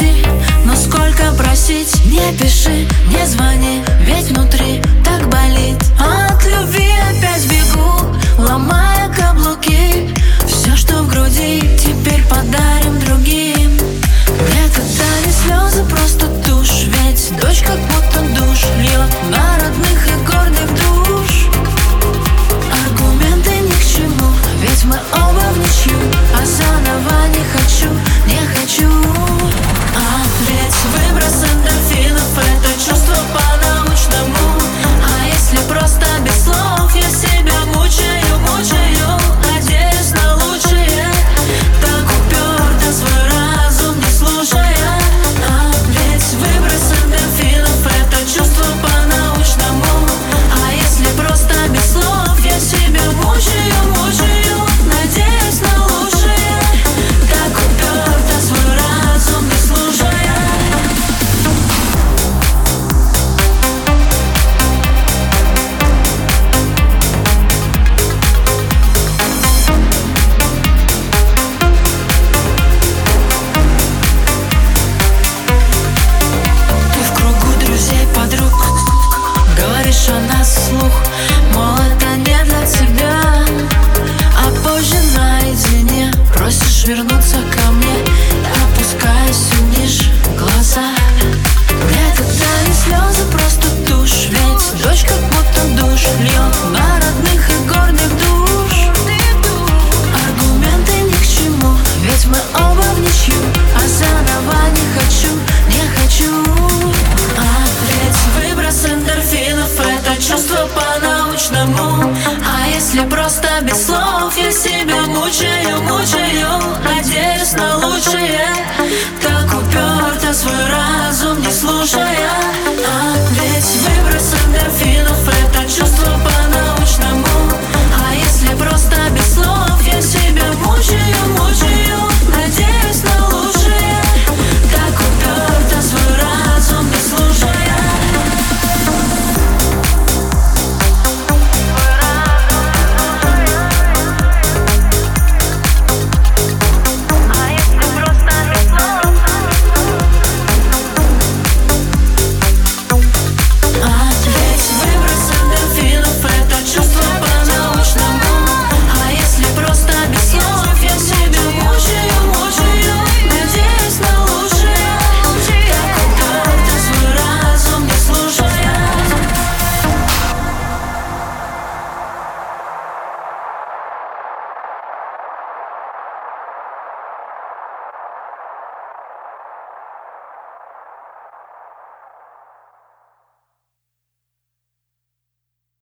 прости, но сколько просить Не пиши, не звони. Дождь как будто душ льет на родных и горных душ. Аргументы ни к чему, ведь мы оба в А заново не хочу, не хочу. Опять выброс эндорфинов, это чувство по-научному. А если просто без слов, я себя мучаю, мучаю.